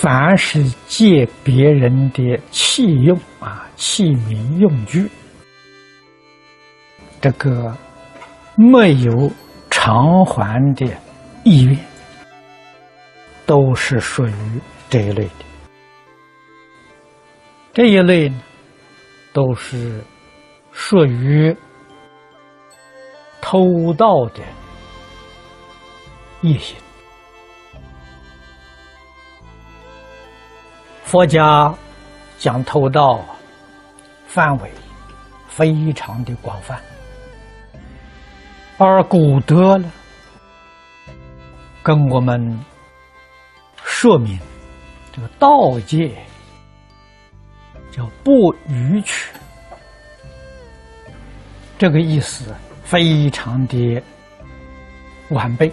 凡是借别人的器用啊、器皿用具，这个没有偿还的意愿，都是属于这一类的。这一类呢，都是属于偷盗的业行。佛家讲偷盗范围非常的广泛，而古德呢，跟我们说明这个道界叫不逾矩，这个意思非常的完备。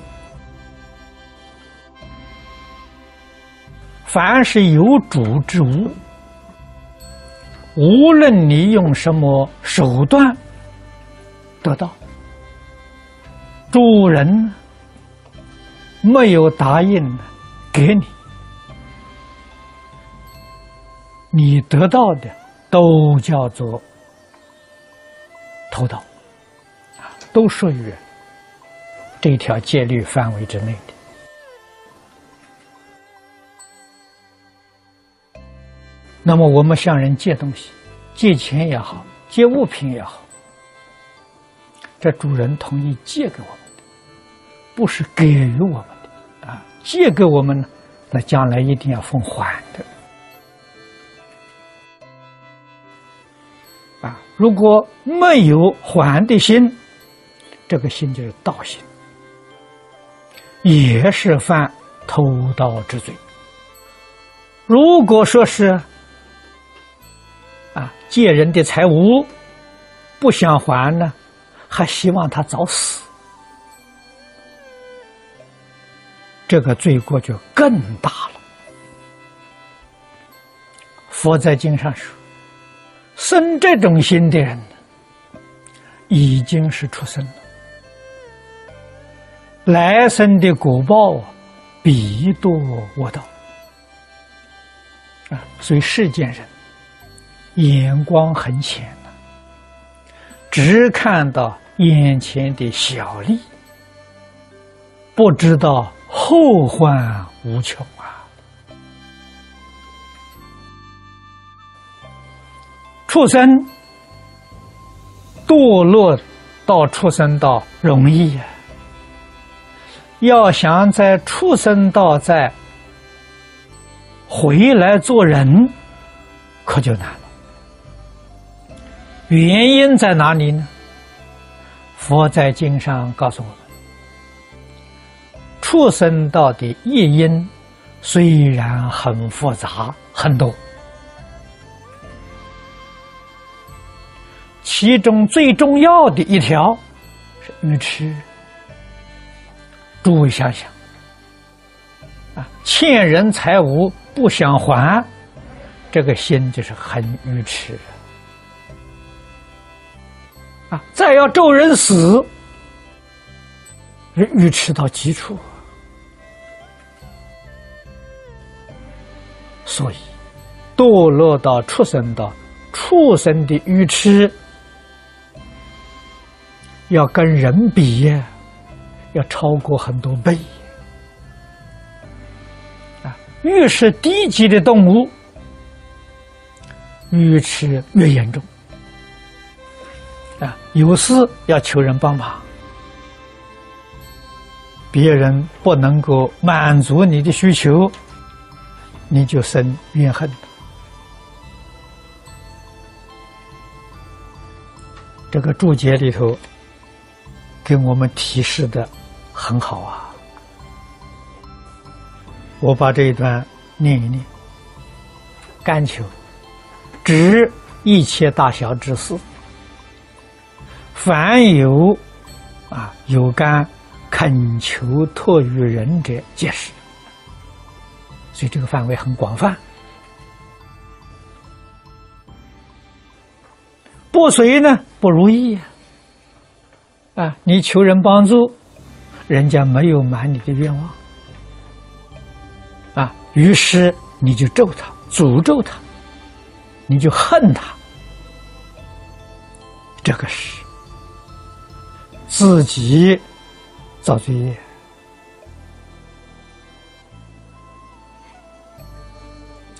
凡是有主之物，无论你用什么手段得到，主人没有答应给你，你得到的都叫做偷盗，都属于这条戒律范围之内的。那么我们向人借东西，借钱也好，借物品也好，这主人同意借给我们的，不是给予我们的啊！借给我们呢，那将来一定要奉还的啊！如果没有还的心，这个心就是盗心，也是犯偷盗之罪。如果说是，借人的财物不想还呢，还希望他早死，这个罪过就更大了。佛在经上说，生这种心的人，已经是出生了，来生的果报必多我道啊，所以世间人。眼光很浅，只看到眼前的小利，不知道后患无穷啊！畜生堕落到畜生道容易呀，要想在畜生道再回来做人，可就难了。原因在哪里呢？佛在经上告诉我们：畜生道的业因虽然很复杂很多，其中最重要的一条是愚痴。诸位想想，啊，欠人财物不想还，这个心就是很愚痴。再要咒人死，愚痴到极处，所以堕落到畜生道，畜生的愚痴要跟人比呀，要超过很多倍。啊，越是低级的动物，愚痴越严重。啊，有事要求人帮忙，别人不能够满足你的需求，你就生怨恨。这个注解里头给我们提示的很好啊，我把这一段念一念，干求知一切大小之事。凡有啊有干恳求托于人者，皆是。所以这个范围很广泛。不随呢不如意啊！你求人帮助，人家没有满你的愿望啊，于是你就咒他，诅咒他，你就恨他，这个是自己造罪业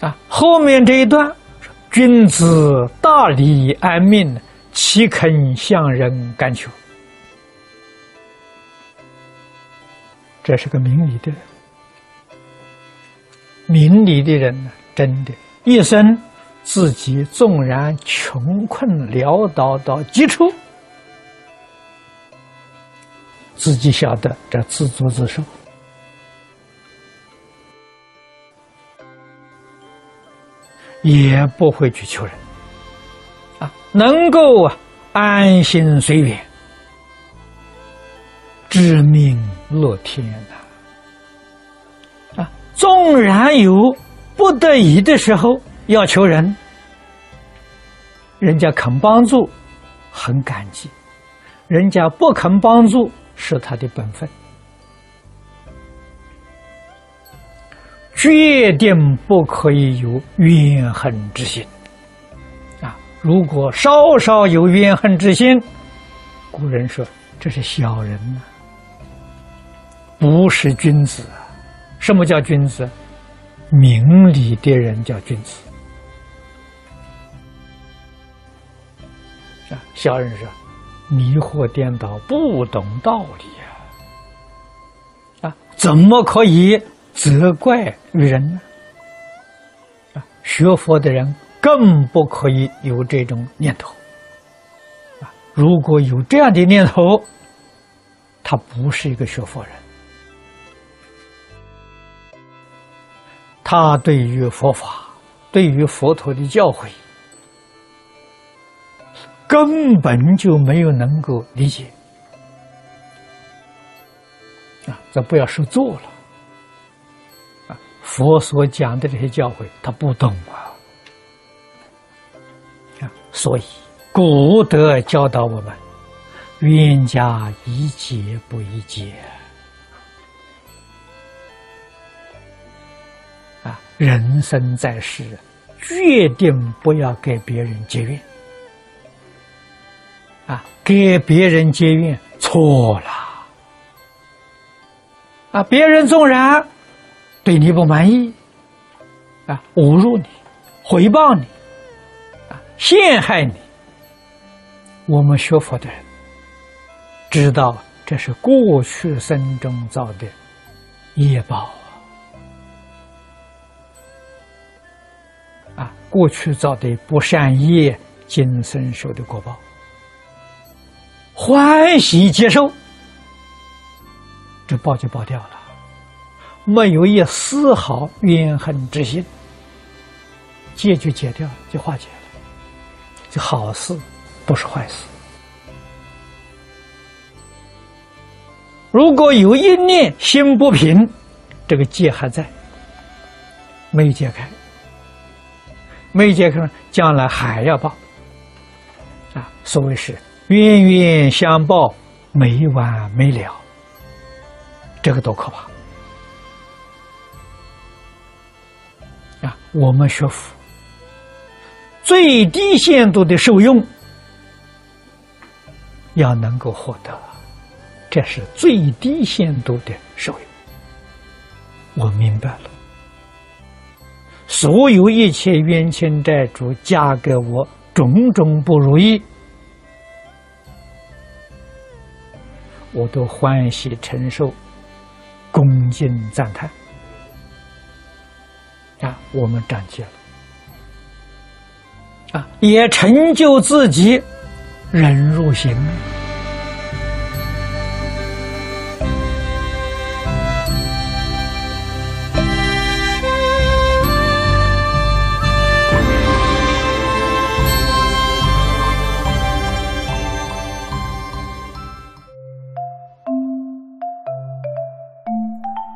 啊！后面这一段，君子大礼安命，岂肯向人干求？这是个明理的人。明理的人呢，真的，一生自己纵然穷困潦倒到极处，自己晓得这自作自受，也不会去求人，啊，能够啊安心随缘，知命乐天呐。纵然有不得已的时候要求人，人家肯帮助，很感激；人家不肯帮助，是他的本分，决定不可以有怨恨之心。啊，如果稍稍有怨恨之心，古人说这是小人呐，不是君子。什么叫君子？明理的人叫君子。啊，小人说迷惑颠倒，不懂道理呀！啊，怎么可以责怪于人呢？啊，学佛的人更不可以有这种念头。啊，如果有这样的念头，他不是一个学佛人。他对于佛法，对于佛陀的教诲，根本就没有能够理解啊！这不要说做了啊！佛所讲的这些教诲，他不懂啊！啊，所以古德教导我们：冤家宜解不宜结啊。人生在世，决定不要给别人结怨啊！给别人结怨错了啊！别人纵然对你不满意啊，侮辱你、回报你啊、陷害你，我们学佛的人知道这是过去生中造的业报。啊过去造的不善业，今生受的果报，欢喜接受，这报就报掉了，没有一丝毫怨恨之心，戒就戒掉了，就化解了，就好事，不是坏事。如果有一念心不平，这个戒还在，没有解开。没解开，将来还要报啊！所谓是冤冤相报，没完没了。这个多可怕啊！我们学佛，最低限度的受用要能够获得，这是最低限度的受用。我明白了。所有一切冤亲债主加给我种种不如意，我都欢喜承受，恭敬赞叹。啊，我们长见了，啊，也成就自己忍辱行。